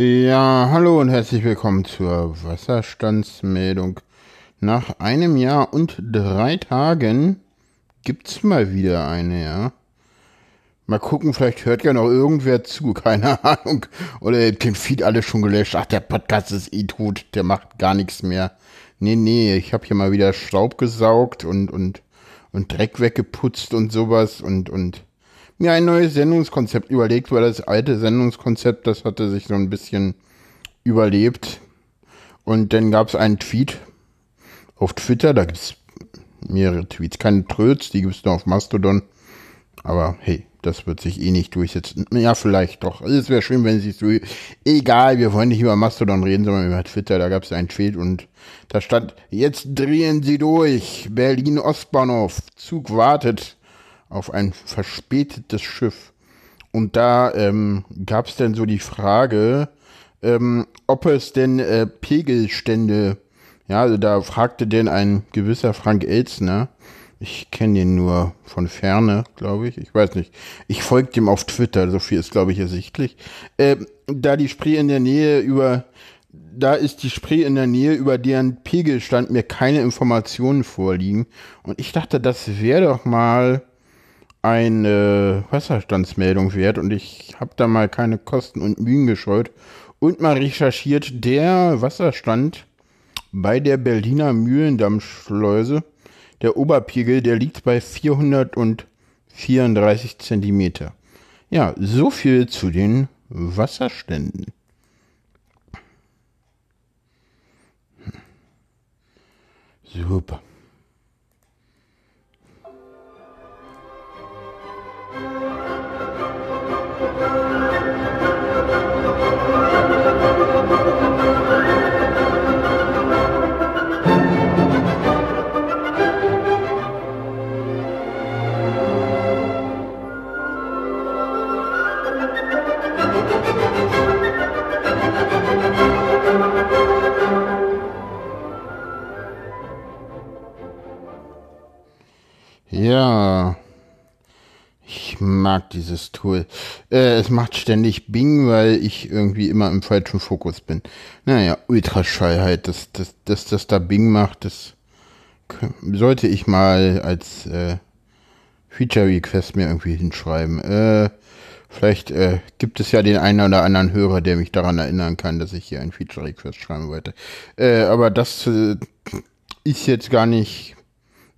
Ja, hallo und herzlich willkommen zur Wasserstandsmeldung. Nach einem Jahr und drei Tagen gibt's mal wieder eine, ja. Mal gucken, vielleicht hört ja noch irgendwer zu, keine Ahnung. Oder den Feed alle schon gelöscht. Ach, der Podcast ist eh tot, der macht gar nichts mehr. Nee, nee, ich habe hier mal wieder Staub gesaugt und, und, und Dreck weggeputzt und sowas und, und mir ein neues Sendungskonzept überlegt, weil das alte Sendungskonzept, das hatte sich so ein bisschen überlebt. Und dann gab es einen Tweet auf Twitter, da gibt es mehrere Tweets, keine Tröts, die gibt es nur auf Mastodon. Aber hey, das wird sich eh nicht durchsetzen. Ja, vielleicht doch. Es wäre schön, wenn es sich so. Egal, wir wollen nicht über Mastodon reden, sondern über Twitter. Da gab es einen Tweet und da stand: Jetzt drehen Sie durch. Berlin Ostbahnhof. Zug wartet auf ein verspätetes Schiff. Und da ähm, gab es dann so die Frage, ähm, ob es denn äh, Pegelstände, ja, also da fragte denn ein gewisser Frank Elzner, ich kenne ihn nur von ferne, glaube ich, ich weiß nicht, ich folge dem auf Twitter, so viel ist, glaube ich, ersichtlich, äh, da die Spree in der Nähe über, da ist die Spree in der Nähe, über deren Pegelstand mir keine Informationen vorliegen. Und ich dachte, das wäre doch mal eine Wasserstandsmeldung wert und ich habe da mal keine Kosten und Mühen gescheut und mal recherchiert, der Wasserstand bei der Berliner Mühlendammschleuse, der Oberpegel, der liegt bei 434 Zentimeter. Ja, so viel zu den Wasserständen. Super. Ich mag dieses Tool. Äh, es macht ständig Bing, weil ich irgendwie immer im falschen Fokus bin. Naja, Ultraschall halt, dass das, das, das da Bing macht, das sollte ich mal als äh, Feature Request mir irgendwie hinschreiben. Äh, vielleicht äh, gibt es ja den einen oder anderen Hörer, der mich daran erinnern kann, dass ich hier ein Feature Request schreiben wollte. Äh, aber das äh, ist jetzt gar nicht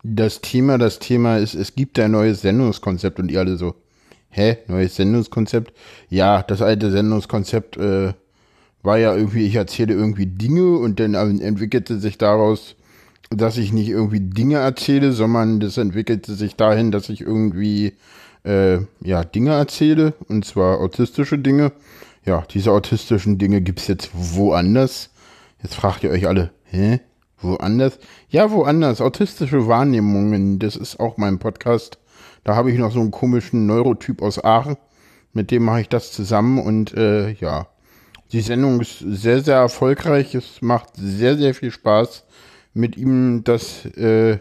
das Thema, das Thema ist, es gibt ein neues Sendungskonzept und ihr alle so, hä, neues Sendungskonzept? Ja, das alte Sendungskonzept äh, war ja irgendwie, ich erzähle irgendwie Dinge und dann entwickelte sich daraus, dass ich nicht irgendwie Dinge erzähle, sondern das entwickelte sich dahin, dass ich irgendwie äh, ja Dinge erzähle und zwar autistische Dinge. Ja, diese autistischen Dinge gibt's jetzt woanders. Jetzt fragt ihr euch alle, hä? Woanders? Ja, woanders. Autistische Wahrnehmungen, das ist auch mein Podcast. Da habe ich noch so einen komischen Neurotyp aus Aachen. Mit dem mache ich das zusammen und äh, ja. Die Sendung ist sehr, sehr erfolgreich. Es macht sehr, sehr viel Spaß, mit ihm das äh,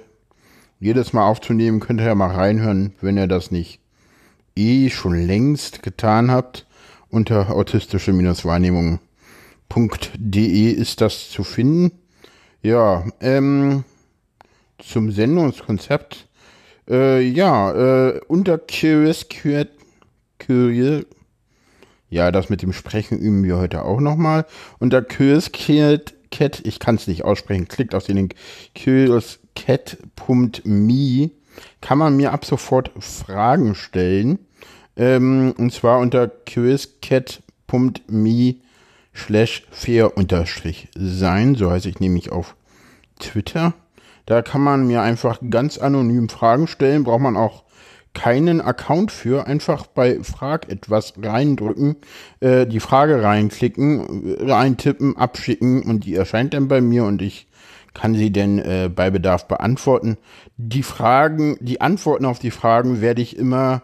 jedes Mal aufzunehmen. Könnt ihr ja mal reinhören, wenn ihr das nicht eh schon längst getan habt. Unter autistische-wahrnehmung.de ist das zu finden. Ja, ähm, zum Sendungskonzept. Äh, ja, äh, unter Curious Curious ja, das mit dem Sprechen üben wir heute auch nochmal. Unter Curious Cat, Cat ich kann es nicht aussprechen, klickt auf den Link curiouscat.me kann man mir ab sofort Fragen stellen. Ähm, und zwar unter curiouscat.me slash fair unterstrich sein, so heiße ich nämlich auf Twitter. Da kann man mir einfach ganz anonym Fragen stellen, braucht man auch keinen Account für, einfach bei Frag etwas reindrücken, äh, die Frage reinklicken, reintippen, abschicken und die erscheint dann bei mir und ich kann sie denn äh, bei Bedarf beantworten. Die Fragen, die Antworten auf die Fragen werde ich immer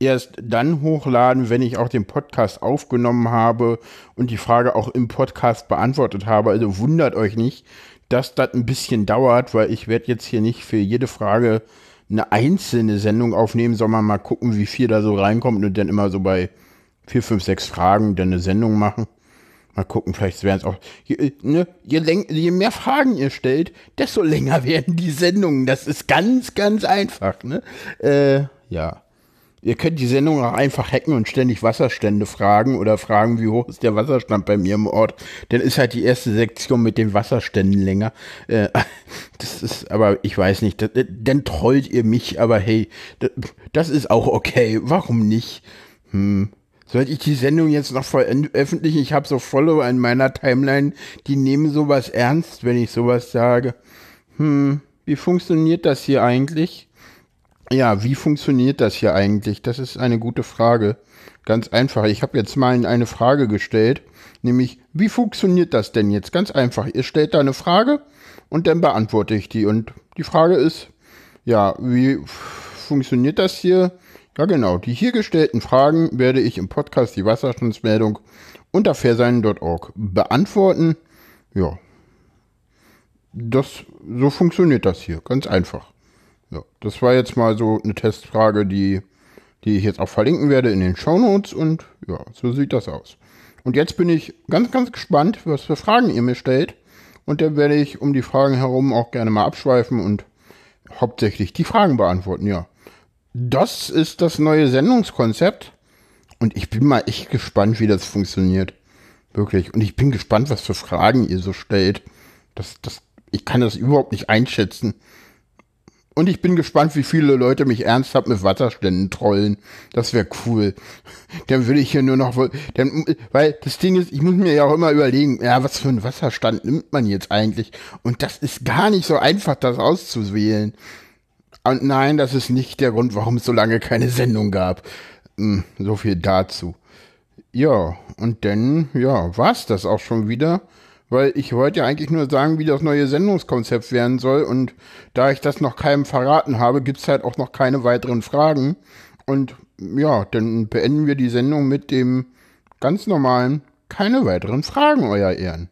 erst dann hochladen, wenn ich auch den Podcast aufgenommen habe und die Frage auch im Podcast beantwortet habe. Also wundert euch nicht, dass das ein bisschen dauert, weil ich werde jetzt hier nicht für jede Frage eine einzelne Sendung aufnehmen, sondern mal gucken, wie viel da so reinkommt und dann immer so bei vier, fünf, sechs Fragen dann eine Sendung machen. Mal gucken, vielleicht werden es auch. Je, ne, je, je, mehr Fragen ihr stellt, desto länger werden die Sendungen. Das ist ganz, ganz einfach. Ne? Äh, ja. Ihr könnt die Sendung auch einfach hacken und ständig Wasserstände fragen oder fragen, wie hoch ist der Wasserstand bei mir im Ort. Dann ist halt die erste Sektion mit den Wasserständen länger. Äh, das ist, aber ich weiß nicht, das, dann trollt ihr mich, aber hey, das, das ist auch okay. Warum nicht? Hm. Sollte ich die Sendung jetzt noch veröffentlichen? Ich habe so Follower in meiner Timeline, die nehmen sowas ernst, wenn ich sowas sage. Hm, wie funktioniert das hier eigentlich? Ja, wie funktioniert das hier eigentlich? Das ist eine gute Frage. Ganz einfach. Ich habe jetzt mal eine Frage gestellt, nämlich, wie funktioniert das denn jetzt? Ganz einfach. Ihr stellt da eine Frage und dann beantworte ich die. Und die Frage ist, ja, wie funktioniert das hier? Ja, genau. Die hier gestellten Fragen werde ich im Podcast die Wasserstandsmeldung unter fairsein.org beantworten. Ja. Das, so funktioniert das hier. Ganz einfach. Ja, das war jetzt mal so eine Testfrage, die, die ich jetzt auch verlinken werde in den Show Notes und ja, so sieht das aus. Und jetzt bin ich ganz, ganz gespannt, was für Fragen ihr mir stellt. Und dann werde ich um die Fragen herum auch gerne mal abschweifen und hauptsächlich die Fragen beantworten, ja. Das ist das neue Sendungskonzept. Und ich bin mal echt gespannt, wie das funktioniert. Wirklich. Und ich bin gespannt, was für Fragen ihr so stellt. Das, das, ich kann das überhaupt nicht einschätzen. Und ich bin gespannt, wie viele Leute mich ernsthaft mit Wasserständen trollen. Das wäre cool. Dann würde ich hier nur noch, dann, weil das Ding ist, ich muss mir ja auch immer überlegen, ja, was für einen Wasserstand nimmt man jetzt eigentlich? Und das ist gar nicht so einfach, das auszuwählen. Und nein, das ist nicht der Grund, warum es so lange keine Sendung gab. Hm, so viel dazu. Ja, und dann, ja, war's das auch schon wieder weil ich wollte ja eigentlich nur sagen, wie das neue Sendungskonzept werden soll. Und da ich das noch keinem verraten habe, gibt's halt auch noch keine weiteren Fragen. Und ja, dann beenden wir die Sendung mit dem ganz normalen, keine weiteren Fragen, euer Ehren.